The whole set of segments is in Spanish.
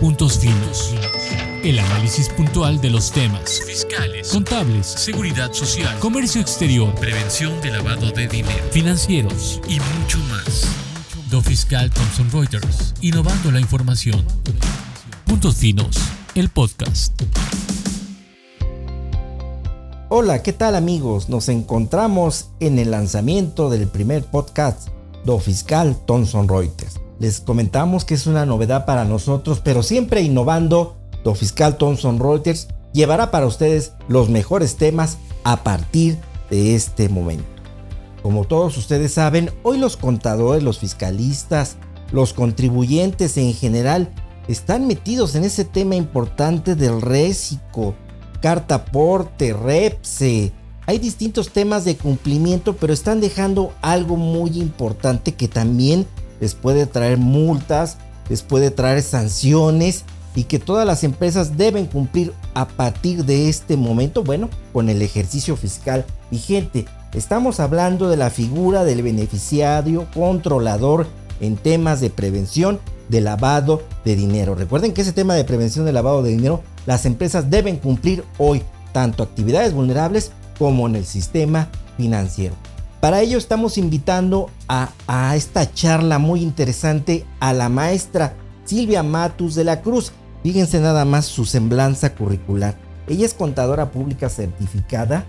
Puntos Finos. El análisis puntual de los temas fiscales, contables, seguridad social, comercio exterior, prevención de lavado de dinero, financieros y mucho más. Do Fiscal Thomson Reuters, innovando la información. Puntos Finos, el podcast. Hola, ¿qué tal amigos? Nos encontramos en el lanzamiento del primer podcast Do Fiscal Thomson Reuters. Les comentamos que es una novedad para nosotros, pero siempre innovando, Do Fiscal Thomson Reuters llevará para ustedes los mejores temas a partir de este momento. Como todos ustedes saben, hoy los contadores, los fiscalistas, los contribuyentes en general están metidos en ese tema importante del récico, carta porte, repse. Hay distintos temas de cumplimiento, pero están dejando algo muy importante que también les puede traer multas, les puede traer sanciones y que todas las empresas deben cumplir a partir de este momento, bueno, con el ejercicio fiscal vigente. Estamos hablando de la figura del beneficiario controlador en temas de prevención de lavado de dinero. Recuerden que ese tema de prevención de lavado de dinero, las empresas deben cumplir hoy tanto actividades vulnerables como en el sistema financiero. Para ello estamos invitando a, esta charla muy interesante a la maestra Silvia Matus de la Cruz. Fíjense nada más su semblanza curricular. Ella es contadora pública certificada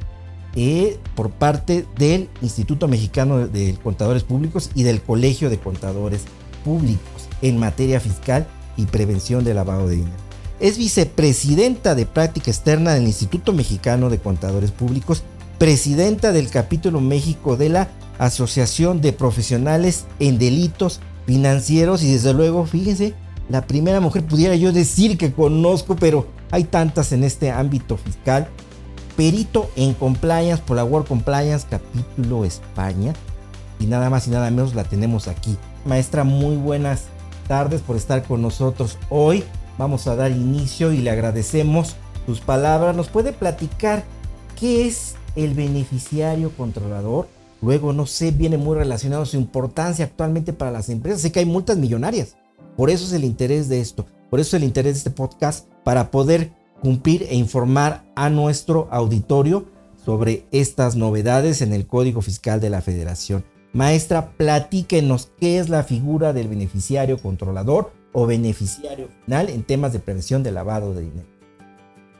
eh, por parte del Instituto Mexicano de Contadores Públicos y del Colegio de Contadores Públicos en materia fiscal y prevención de lavado de dinero. Es vicepresidenta de práctica externa del Instituto Mexicano de Contadores Públicos presidenta del capítulo México de la Asociación de Profesionales en Delitos Financieros y desde luego, fíjense, la primera mujer pudiera yo decir que conozco, pero hay tantas en este ámbito fiscal. Perito en Compliance por la World Compliance capítulo España. Y nada más y nada menos la tenemos aquí. Maestra, muy buenas tardes por estar con nosotros hoy. Vamos a dar inicio y le agradecemos sus palabras. ¿Nos puede platicar qué es el beneficiario controlador. Luego, no sé, viene muy relacionado su importancia actualmente para las empresas. Sé que hay multas millonarias. Por eso es el interés de esto. Por eso es el interés de este podcast, para poder cumplir e informar a nuestro auditorio sobre estas novedades en el Código Fiscal de la Federación. Maestra, platíquenos qué es la figura del beneficiario controlador o beneficiario final en temas de prevención de lavado de dinero.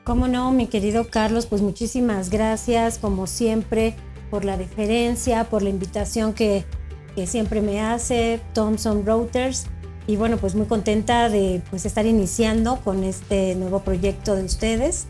Cómo no, mi querido Carlos, pues muchísimas gracias, como siempre, por la deferencia, por la invitación que, siempre me hace Thomson Routers. Y bueno, pues muy contenta de pues, estar iniciando con este nuevo proyecto de ustedes,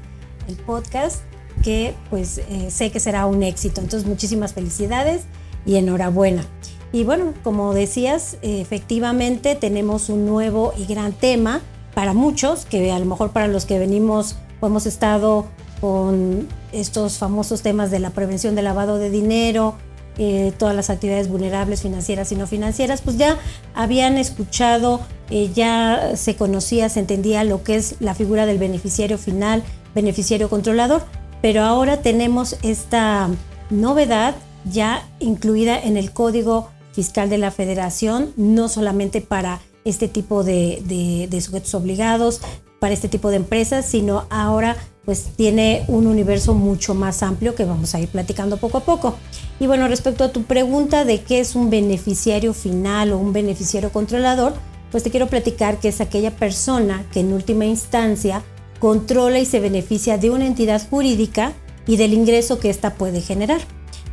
el podcast, que pues eh, sé que será un éxito. Entonces, muchísimas felicidades y enhorabuena. Y bueno, como decías, efectivamente tenemos un nuevo y gran tema para muchos, que a lo mejor para los que venimos hemos estado con estos famosos temas de la prevención del lavado de dinero, eh, todas las actividades vulnerables financieras y no financieras, pues ya habían escuchado, eh, ya se conocía, se entendía lo que es la figura del beneficiario final, beneficiario controlador, pero ahora tenemos esta novedad ya incluida en el Código Fiscal de la Federación, no solamente para este tipo de sujetos obligados, para este tipo de empresas, sino ahora pues tiene un universo mucho más amplio que vamos a ir platicando poco a poco. Y bueno, respecto a tu pregunta de qué es un beneficiario final o un beneficiario controlador, pues te quiero platicar que es aquella persona que en última instancia controla y se beneficia de una entidad jurídica y del ingreso que ésta puede generar.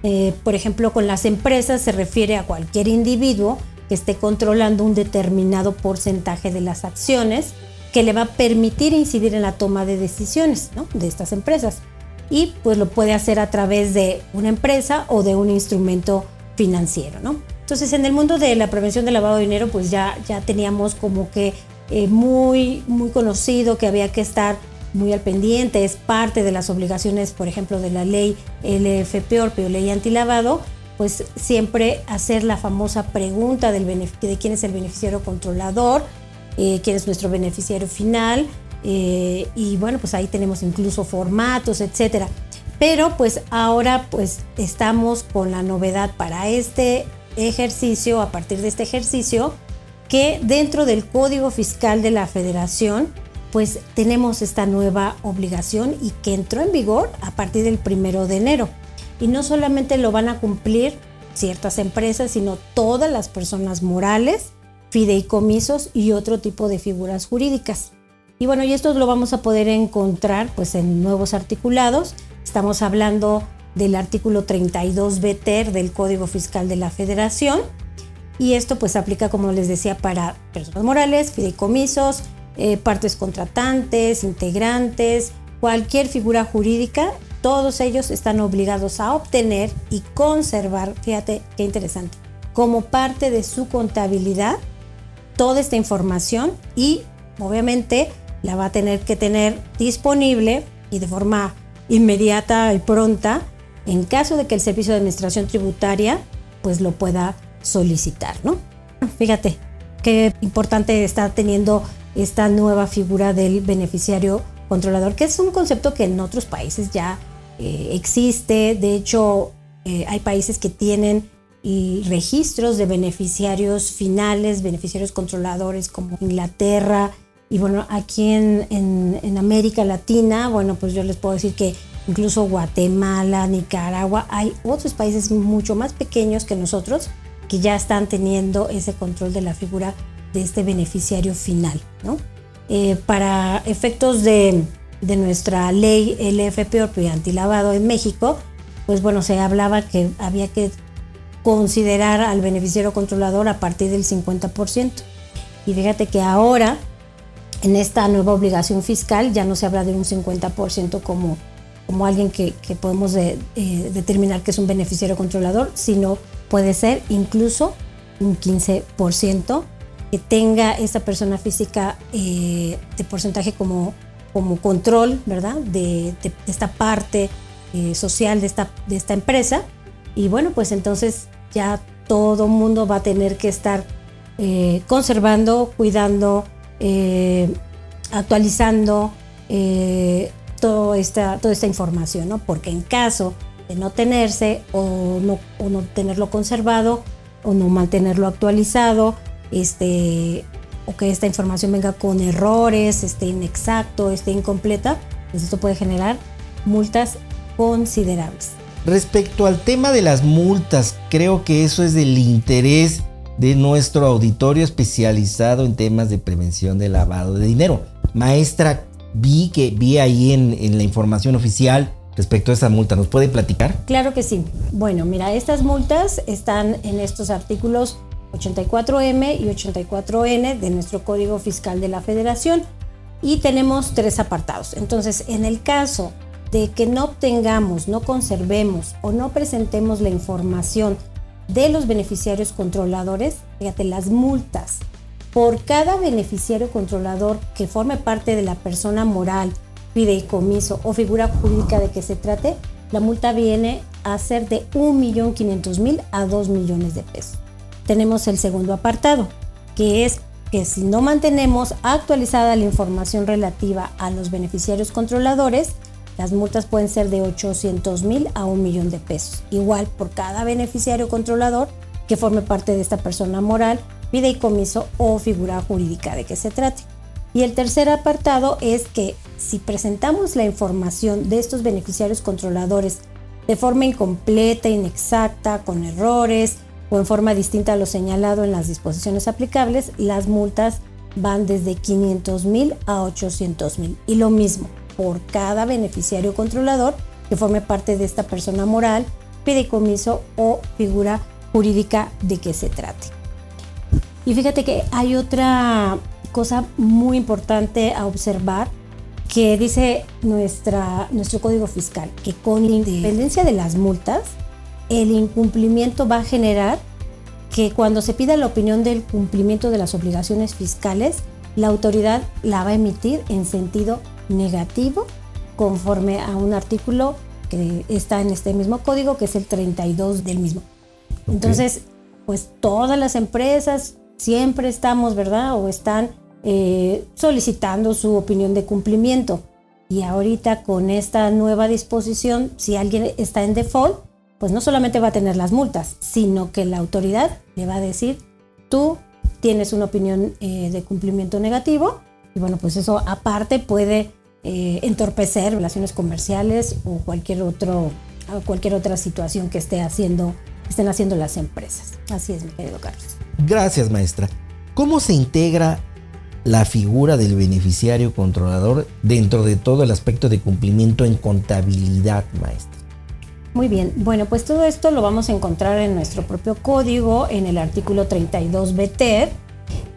Eh, por ejemplo, con las empresas se refiere a cualquier individuo que esté controlando un determinado porcentaje de las acciones que le va a permitir incidir en la toma de decisiones de estas empresas. Y pues lo puede hacer a través de una empresa o de un instrumento financiero. ¿no? Entonces en el mundo de la prevención del lavado de dinero pues ya, ya teníamos como que eh, muy, muy conocido que había que estar muy al pendiente, es parte de las obligaciones, por ejemplo, de la ley LFP o ley antilavado, pues siempre hacer la famosa pregunta del de quién es el beneficiario controlador, eh, quién es nuestro beneficiario final. Eh, y bueno, pues ahí tenemos incluso formatos, etcétera. Pero pues ahora pues estamos con la novedad para este ejercicio, a partir de este ejercicio, que dentro del Código Fiscal de la Federación, pues tenemos esta nueva obligación y que entró en vigor a partir del primero de enero. Y no solamente lo van a cumplir ciertas empresas, sino todas las personas morales, fideicomisos y otro tipo de figuras jurídicas. Y bueno, y esto lo vamos a poder encontrar pues en nuevos articulados. Estamos hablando del artículo 32 BTER del Código Fiscal de la Federación. Y esto pues aplica, como les decía, para personas morales, fideicomisos, eh, partes contratantes, integrantes, cualquier figura jurídica, todos ellos están obligados a obtener y conservar, fíjate qué interesante, como parte de su contabilidad toda esta información y obviamente la va a tener que tener disponible y de forma inmediata y pronta en caso de que el Servicio de Administración Tributaria pues lo pueda solicitar, ¿no? Fíjate qué importante está teniendo esta nueva figura del beneficiario controlador, que es un concepto que en otros países ya eh, existe. De hecho, eh, hay países que tienen registros de beneficiarios finales, beneficiarios controladores como Inglaterra. Y bueno, aquí en, en América Latina, bueno, pues yo les puedo decir que incluso Guatemala, Nicaragua, hay otros países mucho más pequeños que nosotros que ya están teniendo ese control de la figura de este beneficiario final. ¿no? Eh, para efectos de, de, nuestra ley LFP antilavado en México, pues bueno, se hablaba que había que considerar al beneficiario controlador a partir del 50%. Y fíjate que ahora, en esta nueva obligación fiscal, ya no se habla de un 50% como, como alguien que, que podemos eh, determinar que es un beneficiario controlador, sino puede ser incluso un 15% que tenga esa persona física eh, de porcentaje como, como control, ¿verdad? De, esta parte eh, social de esta, de esta empresa. Y bueno, pues entonces ya todo mundo va a tener que estar eh, conservando, cuidando, actualizando toda, esta, toda esta información, ¿no? Porque en caso de no tenerse o no, o no tenerlo conservado o no mantenerlo actualizado, este, o que esta información venga con errores, esté inexacto, esté incompleta, pues esto puede generar multas considerables. Respecto al tema de las multas, creo que eso es del interés de nuestro auditorio especializado en temas de prevención de lavado de dinero. Maestra, vi que vi ahí en, en la información oficial respecto a esa multa. ¿Nos puede platicar? Claro que sí. Bueno, mira, estas multas están en estos artículos 84M y 84N de nuestro Código Fiscal de la Federación y tenemos tres apartados. Entonces, en el caso de que no obtengamos, no conservemos o no presentemos la información de los beneficiarios controladores, fíjate, las multas por cada beneficiario controlador que forme parte de la persona moral, fideicomiso o figura jurídica de que se trate, la multa viene a ser de 1.500.000 a 2 millones de pesos. Tenemos el segundo apartado, que es que si no mantenemos actualizada la información relativa a los beneficiarios controladores, las multas pueden ser de 800 mil a un millón de pesos. Igual por cada beneficiario controlador que forme parte de esta persona moral, fideicomiso o figura jurídica de que se trate. Y el tercer apartado es que si presentamos la información de estos beneficiarios controladores de forma incompleta, inexacta, con errores, o en forma distinta a lo señalado en las disposiciones aplicables, las multas van desde 500 mil a 800 mil. Y lo mismo, por cada beneficiario controlador que forme parte de esta persona moral, fideicomiso o figura jurídica de que se trate. Y fíjate que hay otra cosa muy importante a observar que dice nuestra, nuestro código fiscal, que con independencia de las multas, el incumplimiento va a generar que cuando se pida la opinión del cumplimiento de las obligaciones fiscales, la autoridad la va a emitir en sentido negativo conforme a un artículo que está en este mismo código, que es el 32 del mismo. Entonces, pues todas las empresas siempre estamos, ¿verdad? O están eh, solicitando su opinión de cumplimiento. Y ahorita con esta nueva disposición, si alguien está en default, pues no solamente va a tener las multas, sino que la autoridad le va a decir, tú tienes una opinión eh, de cumplimiento negativo. Y bueno, pues eso aparte puede eh, entorpecer relaciones comerciales o cualquier, otro, cualquier otra situación que esté haciendo, estén haciendo las empresas. Así es, mi querido Carlos. Gracias, maestra. ¿Cómo se integra la figura del beneficiario controlador dentro de todo el aspecto de cumplimiento en contabilidad, maestra? Muy bien, bueno, pues todo esto lo vamos a encontrar en nuestro propio código, en el artículo 32 BT,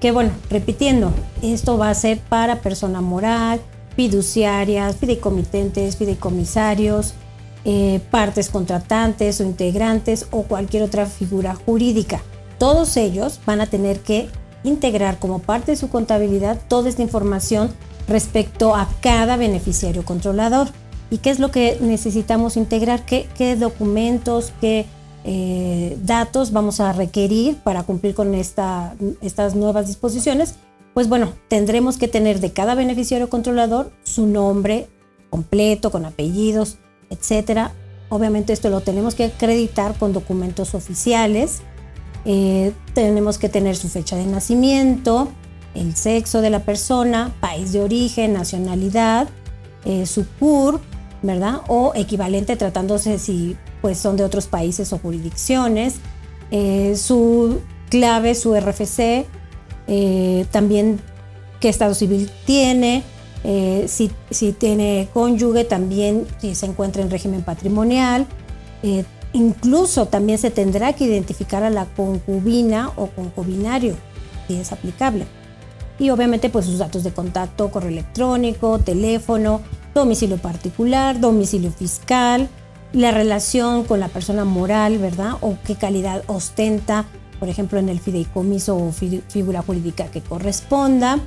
que bueno, repitiendo, esto va a ser para persona moral, fiduciarias, fideicomitentes, fideicomisarios, eh, partes contratantes o integrantes o cualquier otra figura jurídica. Todos ellos van a tener que integrar como parte de su contabilidad toda esta información respecto a cada beneficiario controlador. ¿Y qué es lo que necesitamos integrar? ¿Qué, documentos, qué eh, datos vamos a requerir para cumplir con esta, estas nuevas disposiciones? Pues bueno, tendremos que tener de cada beneficiario controlador su nombre completo, con apellidos, etcétera. Obviamente esto lo tenemos que acreditar con documentos oficiales eh, tenemos que tener su fecha de nacimiento, el sexo de la persona, país de origen, nacionalidad, eh, su CUR, ¿verdad? O equivalente tratándose si pues, son de otros países o jurisdicciones, eh, su clave, su RFC, también qué estado civil tiene, si, si, tiene cónyuge, también si se encuentra en régimen patrimonial, Incluso también se tendrá que identificar a la concubina o concubinario, si es aplicable. Y obviamente pues sus datos de contacto, correo electrónico, teléfono, domicilio particular, domicilio fiscal, la relación con la persona moral, ¿verdad? O qué calidad ostenta, por ejemplo, en el fideicomiso o figura jurídica que corresponda.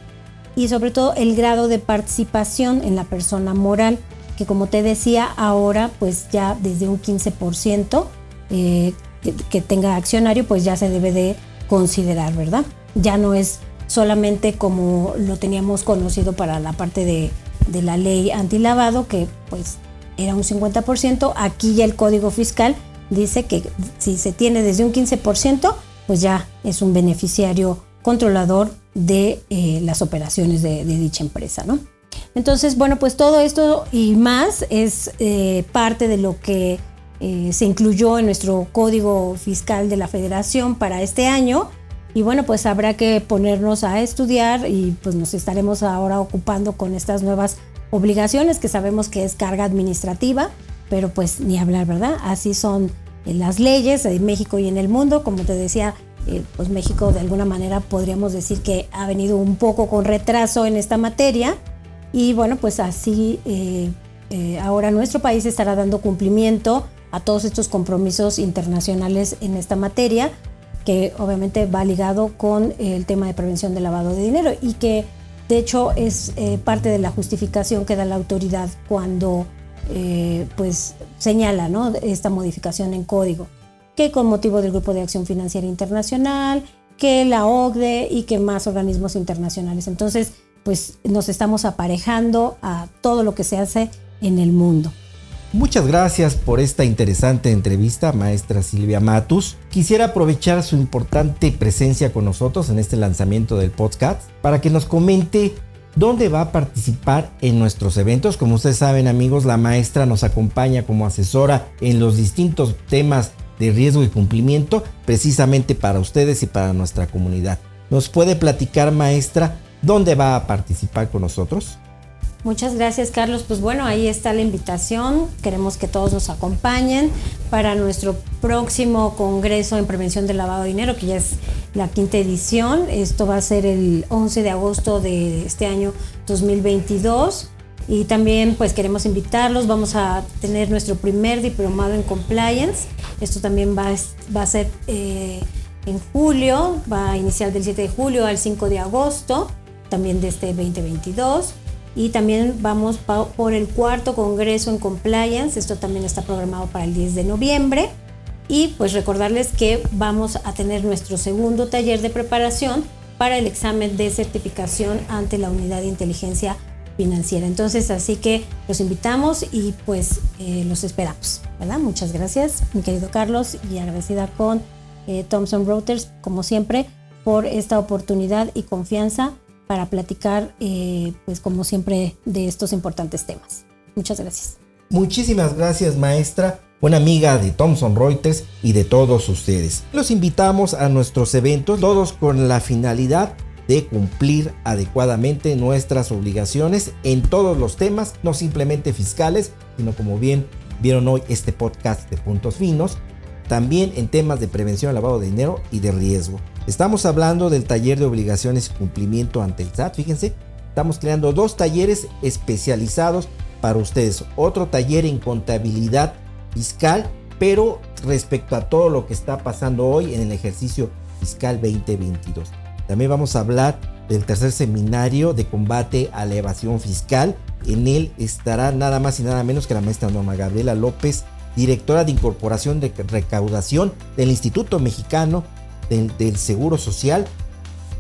Y sobre todo el grado de participación en la persona moral que como te decía, ahora pues ya desde un 15% eh, que, tenga accionario, pues ya se debe de considerar, ¿verdad? Ya no es solamente como lo teníamos conocido para la parte de, de la ley antilavado, que pues era un 50%, aquí ya el código fiscal dice que si se tiene desde un 15%, pues ya es un beneficiario controlador de eh, las operaciones de, dicha empresa, ¿no? Entonces, bueno, pues todo esto y más es eh, parte de lo que eh, se incluyó en nuestro código fiscal de la federación para este año. Y bueno, pues habrá que ponernos a estudiar y pues nos estaremos ahora ocupando con estas nuevas obligaciones que sabemos que es carga administrativa, pero pues ni hablar, ¿verdad? Así son eh, las leyes en México y en el mundo. Como te decía, pues México de alguna manera podríamos decir que ha venido un poco con retraso en esta materia y bueno, pues así eh, eh, ahora nuestro país estará dando cumplimiento a todos estos compromisos internacionales en esta materia, que obviamente va ligado con el tema de prevención del lavado de dinero y que de hecho es eh, parte de la justificación que da la autoridad cuando pues señala esta modificación en código, que con motivo del Grupo de Acción Financiera Internacional, que la OCDE y que más organismos internacionales. Entonces, pues nos estamos aparejando a todo lo que se hace en el mundo. Muchas gracias por esta interesante entrevista, maestra Silvia Matus. Quisiera aprovechar su importante presencia con nosotros en este lanzamiento del podcast para que nos comente dónde va a participar en nuestros eventos. Como ustedes saben amigos, la maestra nos acompaña como asesora en los distintos temas de riesgo y cumplimiento precisamente para ustedes y para nuestra comunidad. ¿Nos puede platicar maestra ¿Dónde va a participar con nosotros? Muchas gracias, Carlos. Pues bueno, ahí está la invitación. Queremos que todos nos acompañen para nuestro próximo Congreso en Prevención del Lavado de Dinero, que ya es la quinta edición. Esto va a ser el 11 de agosto de este año 2022. Y también pues queremos invitarlos, vamos a tener nuestro primer diplomado en compliance. Esto también va, va a ser eh, en julio, va a iniciar del 7 de julio al 5 de agosto también de este 2022. Y también vamos por el cuarto Congreso en Compliance. Esto también está programado para el 10 de noviembre. Y pues recordarles que vamos a tener nuestro segundo taller de preparación para el examen de certificación ante la Unidad de Inteligencia Financiera. Entonces, así que los invitamos y pues eh, los esperamos. ¿verdad? Muchas gracias, mi querido Carlos, y agradecida con eh, Thomson Reuters, como siempre, por esta oportunidad y confianza para platicar, eh, pues como siempre, de estos importantes temas. Muchas gracias. Muchísimas gracias, maestra, buena amiga de Thomson Reuters y de todos ustedes. Los invitamos a nuestros eventos, todos con la finalidad de cumplir adecuadamente nuestras obligaciones en todos los temas, no simplemente fiscales, sino como bien vieron hoy este podcast de puntos finos, también en temas de prevención al lavado de dinero y de riesgo. Estamos hablando del taller de obligaciones y cumplimiento ante el SAT, fíjense, estamos creando dos talleres especializados para ustedes, otro taller en contabilidad fiscal, pero respecto a todo lo que está pasando hoy en el ejercicio fiscal 2022. También vamos a hablar del tercer seminario de combate a la evasión fiscal. En él estará nada más y nada menos que la maestra Norma Gabriela López, directora de incorporación de recaudación del Instituto Mexicano del, Seguro Social.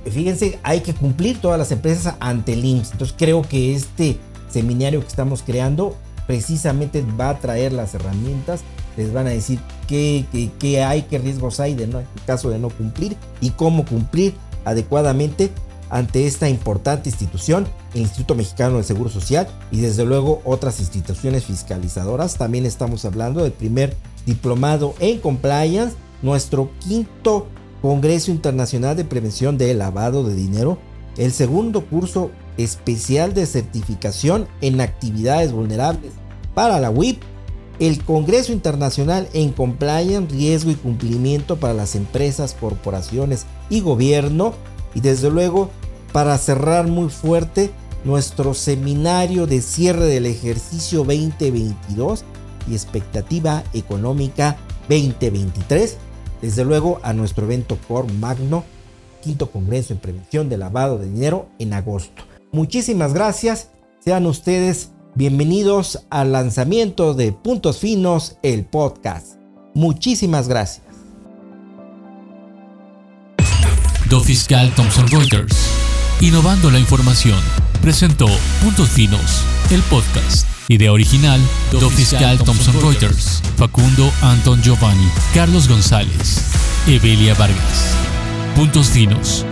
Fíjense, hay que cumplir todas las empresas ante el IMSS. Entonces creo que este seminario que estamos creando precisamente va a traer las herramientas, les van a decir qué, qué, hay, qué riesgos hay de no, en caso de no cumplir y cómo cumplir adecuadamente ante esta importante institución, el Instituto Mexicano del Seguro Social y desde luego otras instituciones fiscalizadoras. También estamos hablando del primer diplomado en compliance, nuestro quinto Congreso Internacional de Prevención de Lavado de Dinero, el segundo curso especial de certificación en actividades vulnerables para la WIP, el Congreso Internacional en Compliance, Riesgo y Cumplimiento para las Empresas, Corporaciones y Gobierno. Y desde luego, para cerrar muy fuerte, nuestro seminario de cierre del ejercicio 2022 y expectativa económica 2023. Desde luego a nuestro evento Core Magno, quinto Congreso en Prevención de Lavado de Dinero en agosto. Muchísimas gracias. Sean ustedes bienvenidos al lanzamiento de Puntos Finos, el podcast. Muchísimas gracias. Do Fiscal Thomson Reuters. Innovando la información. Presentó Puntos Finos, el podcast. Idea original, Do, Fiscal, Thomson, Reuters. Facundo Anton Giovanni. Carlos González. Evelia Vargas. Puntos Finos